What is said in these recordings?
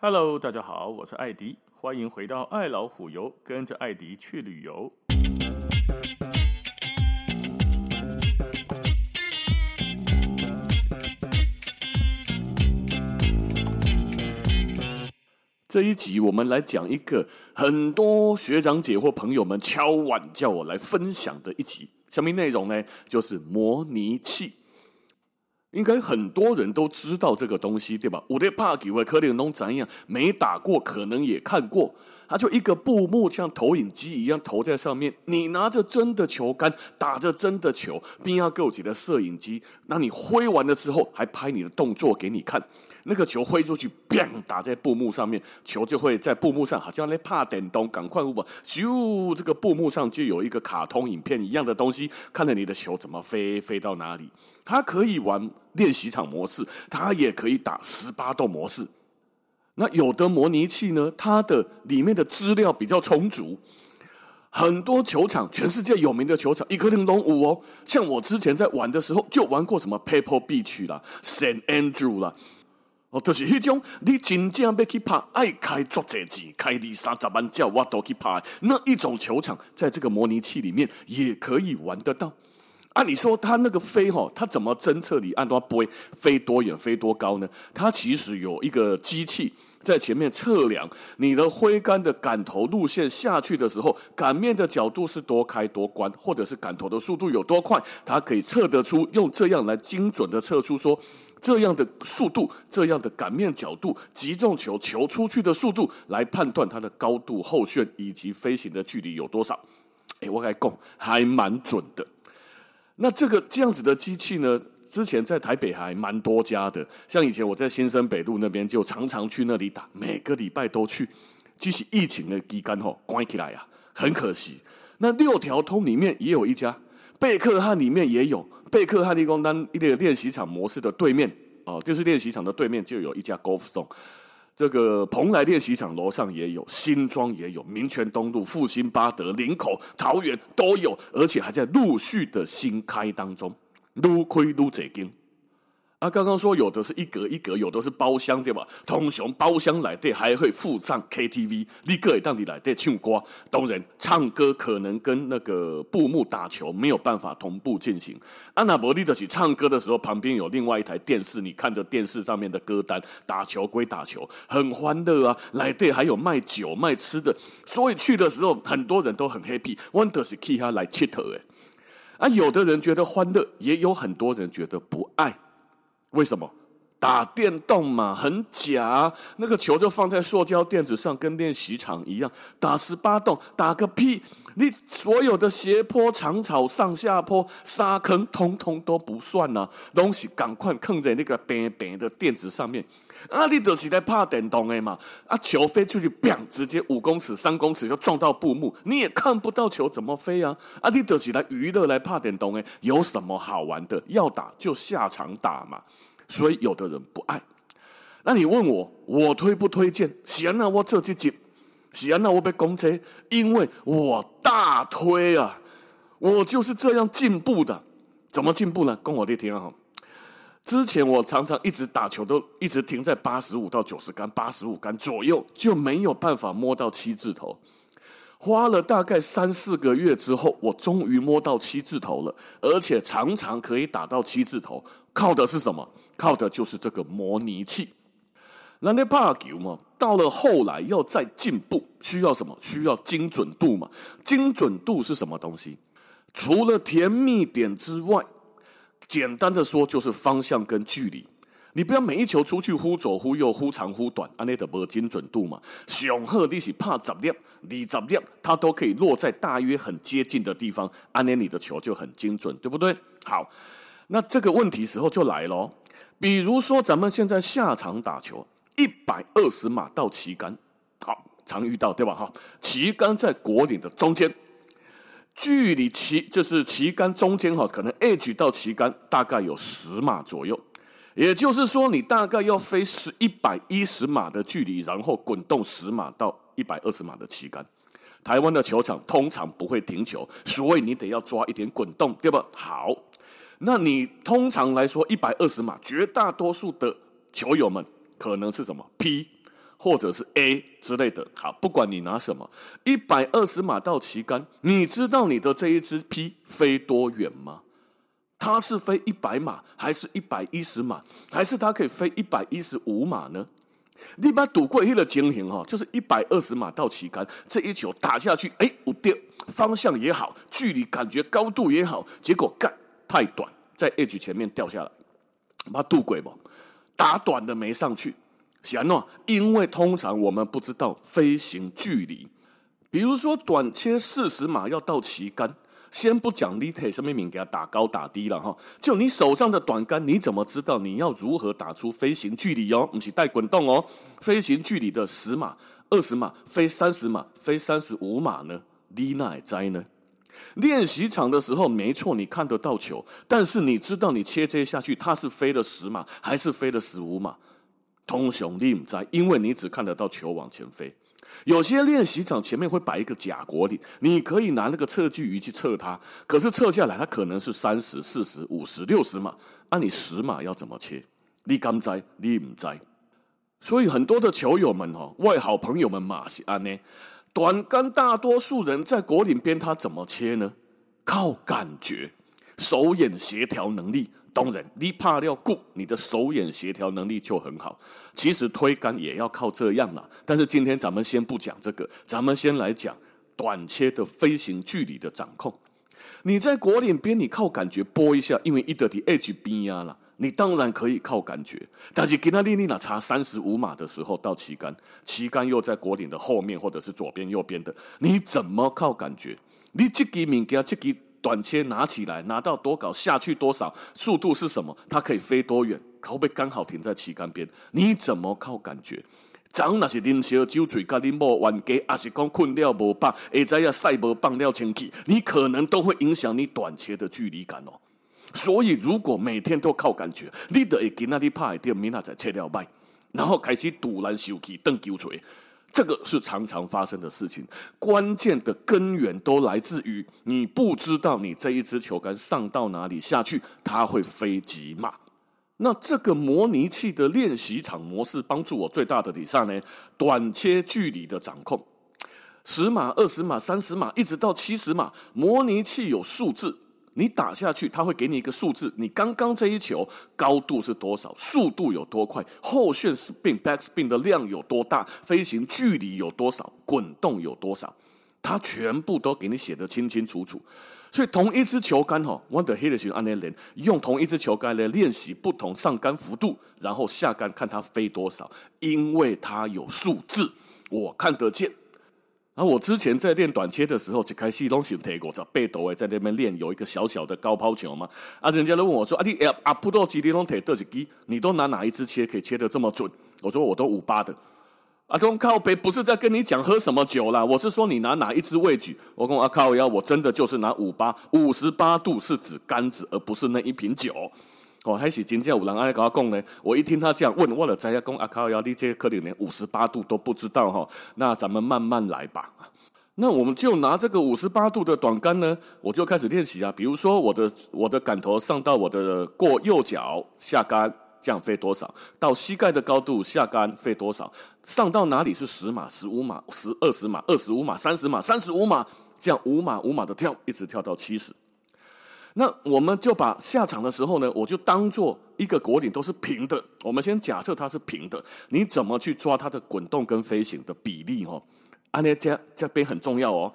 Hello，大家好，我是艾迪，欢迎回到爱老虎游，跟着艾迪去旅游。这一集我们来讲一个很多学长姐或朋友们敲碗叫我来分享的一集，什么内容呢？就是模拟器。应该很多人都知道这个东西，对吧？我的帕给会柯林东怎样？没打过，可能也看过。它就一个布幕，像投影机一样投在上面。你拿着真的球杆，打着真的球，并要够几的摄影机。那你挥完了之后，还拍你的动作给你看。那个球挥出去，砰，打在布幕上面，球就会在布幕上，好像在怕电动，赶快不咻，这个布幕上就有一个卡通影片一样的东西，看着你的球怎么飞，飞到哪里。它可以玩练习场模式，它也可以打十八洞模式。那有的模拟器呢，它的里面的资料比较充足，很多球场，全世界有名的球场，一个零龙五哦。像我之前在玩的时候，就玩过什么 Pebble Beach 啦，Saint Andrew 啦，哦，就是那种你真正要去拍，爱开足侪钱，开二三十万叫我都去拍，那一种球场，在这个模拟器里面也可以玩得到。啊，你说它那个飞哈，它怎么侦测你按多不会飞多远、飞多高呢？它其实有一个机器。在前面测量你的挥杆的杆头路线下去的时候，杆面的角度是多开多关，或者是杆头的速度有多快，它可以测得出，用这样来精准的测出说，这样的速度、这样的杆面角度、击中球球出去的速度，来判断它的高度、后旋以及飞行的距离有多少。哎，我来讲，还蛮准的。那这个这样子的机器呢？之前在台北还蛮多家的，像以前我在新生北路那边就常常去那里打，每个礼拜都去。即使疫情的期间吼关起来呀，很可惜。那六条通里面也有一家，贝克汉里面也有，贝克汉立功当一个练习场模式的对面哦，就是练习场的对面就有一家 Golf Zone。这个蓬莱练习场楼上也有，新庄也有，民权东路、复兴八德、林口、桃园都有，而且还在陆续的新开当中。撸亏撸这间啊！刚刚说有的是一格一格，有的是包厢，对吧？通常包厢来对，还会附上 KTV，你可以当地来对唱歌。当然，唱歌可能跟那个布幕打球没有办法同步进行。阿那伯利的是唱歌的时候，旁边有另外一台电视，你看着电视上面的歌单，打球归打球，很欢乐啊！来对，还有卖酒卖吃的，所以去的时候很多人都很 happy。Wonder 是去他来切头诶。啊，有的人觉得欢乐，也有很多人觉得不爱。为什么？打电动嘛，很假。那个球就放在塑胶垫子上，跟练习场一样。打十八洞，打个屁！你所有的斜坡、长草、上下坡、沙坑，通通都不算呐、啊。东西赶快坑在那个白白的垫子上面。啊，你就是在怕电动的嘛？啊，球飞出去，砰！直接五公尺、三公尺就撞到布幕，你也看不到球怎么飞啊？啊，你就是来娱乐、来怕电动的，有什么好玩的？要打就下场打嘛。所以有的人不爱。那你问我，我推不推荐？喜安，那我这就接。行，那我被攻击，因为我大推啊！我就是这样进步的。怎么进步呢？跟我弟听啊。之前我常常一直打球，都一直停在八十五到九十杆，八十五杆左右，就没有办法摸到七字头。花了大概三四个月之后，我终于摸到七字头了，而且常常可以打到七字头。靠的是什么？靠的就是这个模拟器。那那帕球嘛，到了后来要再进步，需要什么？需要精准度嘛？精准度是什么东西？除了甜蜜点之外。简单的说，就是方向跟距离。你不要每一球出去忽左忽右、忽长忽短，安内的没精准度嘛。雄鹤你是怕十粒、二十粒，它都可以落在大约很接近的地方，安内你的球就很精准，对不对？好，那这个问题时候就来了。比如说，咱们现在下场打球，一百二十码到旗杆，好，常遇到对吧？哈，旗杆在果岭的中间。距离旗就是旗杆中间哈，可能 edge 到旗杆大概有十码左右，也就是说，你大概要飞十一百一十码的距离，然后滚动十码到一百二十码的旗杆。台湾的球场通常不会停球，所以你得要抓一点滚动，对吧？好，那你通常来说一百二十码，绝大多数的球友们可能是什么 P，或者是 A 之类的。好，不管你拿什么，一百二十码到旗杆，你知道你的这一只 P 飞多远吗？它是飞一百码，还是一百一十码，还是它可以飞一百一十五码呢？你把赌过一个情形哈，就是一百二十码到旗杆，这一球打下去，哎，不掉，方向也好，距离感觉高度也好，结果干太短，在 edge 前面掉下来，把赌鬼不打短的没上去，行喏，因为通常我们不知道飞行距离，比如说短切四十码要到旗杆。先不讲你腿什么名给它打高打低了哈，就你手上的短杆，你怎么知道你要如何打出飞行距离哦？不是带滚动哦，飞行距离的十码、二十码、飞三十码、飞三十五码呢？你哪会知呢？练习场的时候没错，你看得到球，但是你知道你切接下去，它是飞了十码还是飞了十五码？通雄你唔知，因为你只看得到球往前飞。有些练习场前面会摆一个假果岭，你可以拿那个测距仪去测它，可是测下来它可能是三十、四十、五十、六十码，那你十码要怎么切？你敢知？你唔知？所以很多的球友们哈，外好朋友们嘛是安呢，短杆大多数人在果岭边他怎么切呢？靠感觉。手眼协调能力，当然，你怕要顾你的手眼协调能力就很好。其实推杆也要靠这样啦。但是今天咱们先不讲这个，咱们先来讲短切的飞行距离的掌控。你在果岭边，你靠感觉拨一下，因为一得的 H 边呀啦，你当然可以靠感觉。但是给他练练那差三十五码的时候到旗杆，旗杆又在果岭的后面或者是左边右边的，你怎么靠感觉？你这个物件，这个。短切拿起来，拿到多高下去多少，速度是什么？它可以飞多远？可不可以刚好停在旗杆边？你怎么靠感觉？长那是啉烧酒醉，甲你某冤家，还是讲困了无饱，会知影赛无放了清气，你可能都会影响你短切的距离感哦。所以如果每天都靠感觉，你得会今仔日拍的明仔再切了摆，然后开始赌烂手气等球锤。这个是常常发生的事情，关键的根源都来自于你不知道你这一支球杆上到哪里下去，它会飞几码。那这个模拟器的练习场模式帮助我最大的底下呢，短切距离的掌控，十码、二十码、三十码，一直到七十码，模拟器有数字。你打下去，他会给你一个数字。你刚刚这一球高度是多少？速度有多快？后旋 spin back spin 的量有多大？飞行距离有多少？滚动有多少？他全部都给你写得清清楚楚。所以同一支球杆哈，Wonder Hit 按那连用同一支球杆来练习不同上杆幅度，然后下杆看它飞多少，因为它有数字，我看得见。然后我之前在练短切的时候，就开始拢是提过，在背斗诶，在那边练有一个小小的高抛球嘛。啊，人家都问我说：“啊，你阿阿不多几滴拢提多几滴？你都拿哪一支切可以切得这么准？”我说：“我都五八的。”啊，中靠北不是在跟你讲喝什么酒啦，我是说你拿哪一支位置？我讲阿靠腰，我真的就是拿五八，五十八度是指杆子，而不是那一瓶酒。哦，还是真正有人爱跟我讲呢。我一听他这样问，我了在要讲阿卡要你这可能连五十八度都不知道哈。那咱们慢慢来吧。那我们就拿这个五十八度的短杆呢，我就开始练习啊。比如说我的我的杆头上到我的过右脚下杆，这样飞多少？到膝盖的高度下杆飞多少？上到哪里是十码、十五码、十二十码、二十五码、三十码、三十五码，这样五码五码的跳，一直跳到七十。那我们就把下场的时候呢，我就当做一个果岭都是平的。我们先假设它是平的，你怎么去抓它的滚动跟飞行的比例？哦，啊，那这这边很重要哦。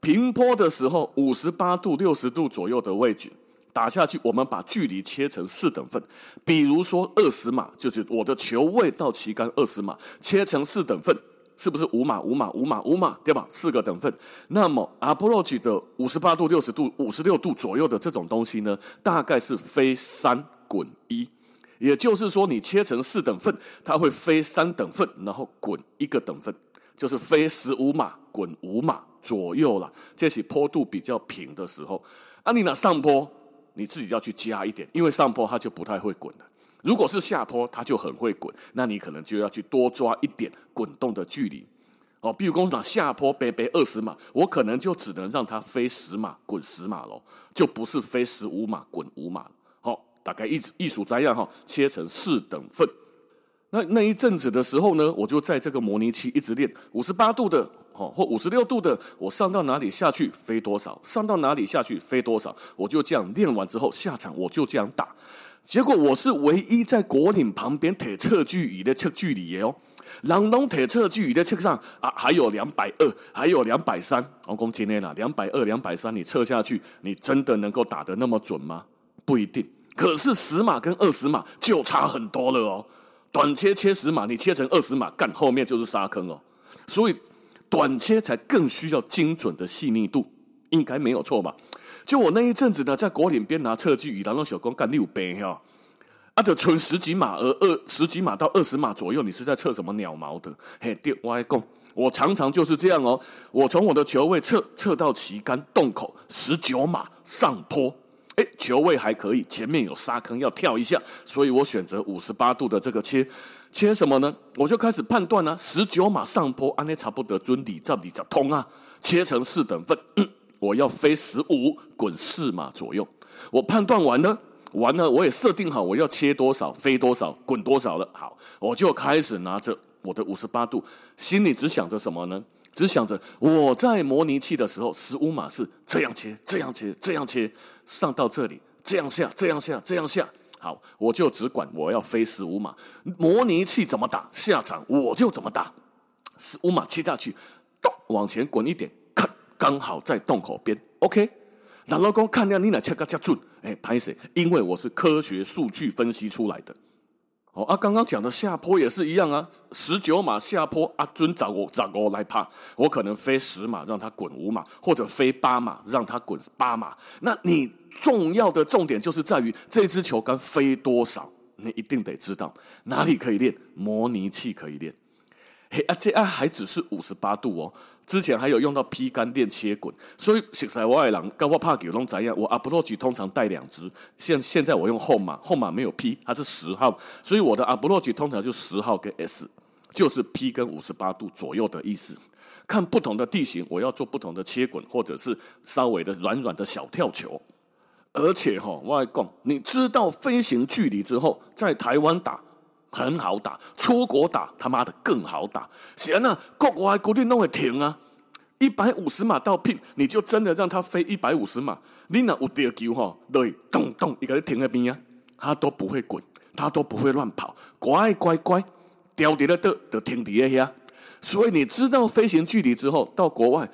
平坡的时候，五十八度、六十度左右的位置打下去，我们把距离切成四等份。比如说二十码，就是我的球位到旗杆二十码，切成四等份。是不是五码五码五码五码对吧？四个等份。那么 approach 的五十八度、六十度、五十六度左右的这种东西呢，大概是飞三滚一，也就是说，你切成四等份，它会飞三等份，然后滚一个等份，就是飞十五码滚五码左右了。这是坡度比较平的时候，啊，你拿上坡，你自己要去加一点，因为上坡它就不太会滚了。如果是下坡，它就很会滚，那你可能就要去多抓一点滚动的距离哦。比如工厂下坡背背二十码，我可能就只能让它飞十码滚十码喽，就不是飞十五码滚五码。好，大概意意思这样哈，切成四等份。那那一阵子的时候呢，我就在这个模拟器一直练五十八度的，哦，或五十六度的，我上到哪里下去飞多少，上到哪里下去飞多少，我就这样练完之后下场我就这样打。结果我是唯一在果岭旁边铁测距仪的测距离的哦，人拢铁测距仪的测上啊，还有两百二，还有两百三。我讲今天啦，两百二、两百三，你测下去，你真的能够打得那么准吗？不一定。可是十码跟二十码就差很多了哦。短切切十码，你切成二十码，干后面就是沙坑哦。所以短切才更需要精准的细腻度，应该没有错吧？就我那一阵子呢，在果岭边拿测距仪，然后小工干六倍哈，啊，得存十几码，而二十几码到二十码左右，你是在测什么鸟毛的？嘿，对，我来讲，我常常就是这样哦。我从我的球位测测到旗杆洞口十九码上坡，哎，球位还可以，前面有沙坑要跳一下，所以我选择五十八度的这个切，切什么呢？我就开始判断呢、啊，十九码上坡，安内差不多准理照理照通啊，切成四等份。我要飞十五滚四码左右，我判断完了，完了，我也设定好我要切多少，飞多少，滚多少了。好，我就开始拿着我的五十八度，心里只想着什么呢？只想着我在模拟器的时候，十五码是这样切，这样切，这样切，上到这里，这样下，这样下，这样下。好，我就只管我要飞十五码，模拟器怎么打，下场我就怎么打。十五码切下去，咚，往前滚一点。咔刚好在洞口边，OK。然后讲看到你那切个切准，哎，拍谁？因为我是科学数据分析出来的。哦啊，刚刚讲的下坡也是一样啊，十九码下坡阿尊找我找我来爬，我可能飞十码让它滚五码，或者飞八码让它滚八码。那你重要的重点就是在于这支球杆飞多少，你一定得知道哪里可以练，模拟器可以练。嘿，啊这啊还只是五十八度哦。之前还有用到劈杆练切滚，所以实在我的人跟我拍球拢知样。我 approach 通常带两只，现现在我用后码，后码没有劈，它是十号，所以我的 approach 通常就十号跟 S，就是劈跟五十八度左右的意思。看不同的地形，我要做不同的切滚，或者是稍微的软软的小跳球。而且哈，我来讲，你知道飞行距离之后，在台湾打。很好打，出国打他妈的更好打。行啊，国外固定都会停啊，一百五十码到 pin，你就真的让他飞一百五十码。你那有丢球哈，对，咚咚，一个人停在边啊，他都不会滚，他都不会乱跑，乖乖乖，掉跌了的都停底下。所以你知道飞行距离之后，到国外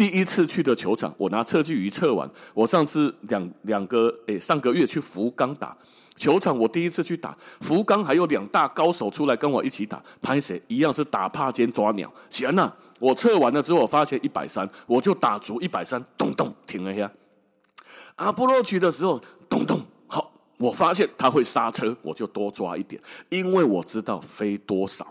第一次去的球场，我拿测距仪测完。我上次两两个诶，上个月去福冈打。球场我第一次去打，福冈还有两大高手出来跟我一起打，拍谁一样是打帕尖抓鸟。行啊，我测完了之后，我发现一百三，我就打足一百三，咚咚停了一下。阿波罗区的时候，咚咚，好，我发现他会刹车，我就多抓一点，因为我知道飞多少，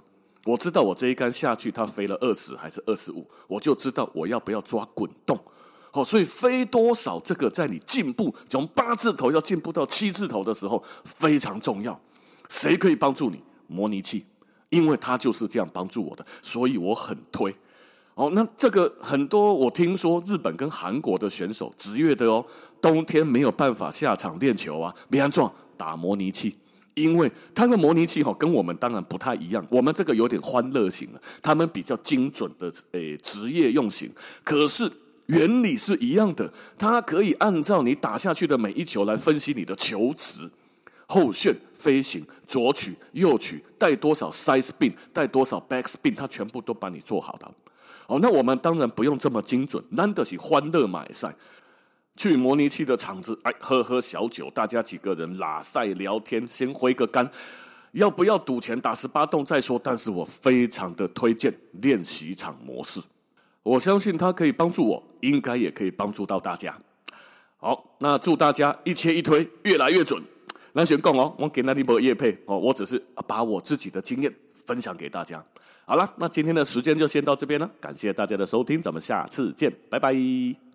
我知道我这一杆下去，他飞了二十还是二十五，我就知道我要不要抓滚动。好，所以飞多少这个在你进步从八字头要进步到七字头的时候非常重要。谁可以帮助你？模拟器，因为它就是这样帮助我的，所以我很推。哦，那这个很多我听说日本跟韩国的选手职业的哦，冬天没有办法下场练球啊，别安撞打模拟器，因为他的模拟器哈跟我们当然不太一样，我们这个有点欢乐型的，他们比较精准的诶职业用型，可是。原理是一样的，它可以按照你打下去的每一球来分析你的球质、后旋、飞行、左取、右取、带多少 side spin、带多少 back spin，它全部都帮你做好的。哦，那我们当然不用这么精准，难得起欢乐买赛，去模拟器的场子，哎，喝喝小酒，大家几个人拉赛聊天，先挥个杆，要不要赌钱打十八洞再说？但是我非常的推荐练习场模式。我相信它可以帮助我，应该也可以帮助到大家。好，那祝大家一切一推越来越准。那先讲哦，我给那里波业配哦，我只是把我自己的经验分享给大家。好了，那今天的时间就先到这边了，感谢大家的收听，咱们下次见，拜拜。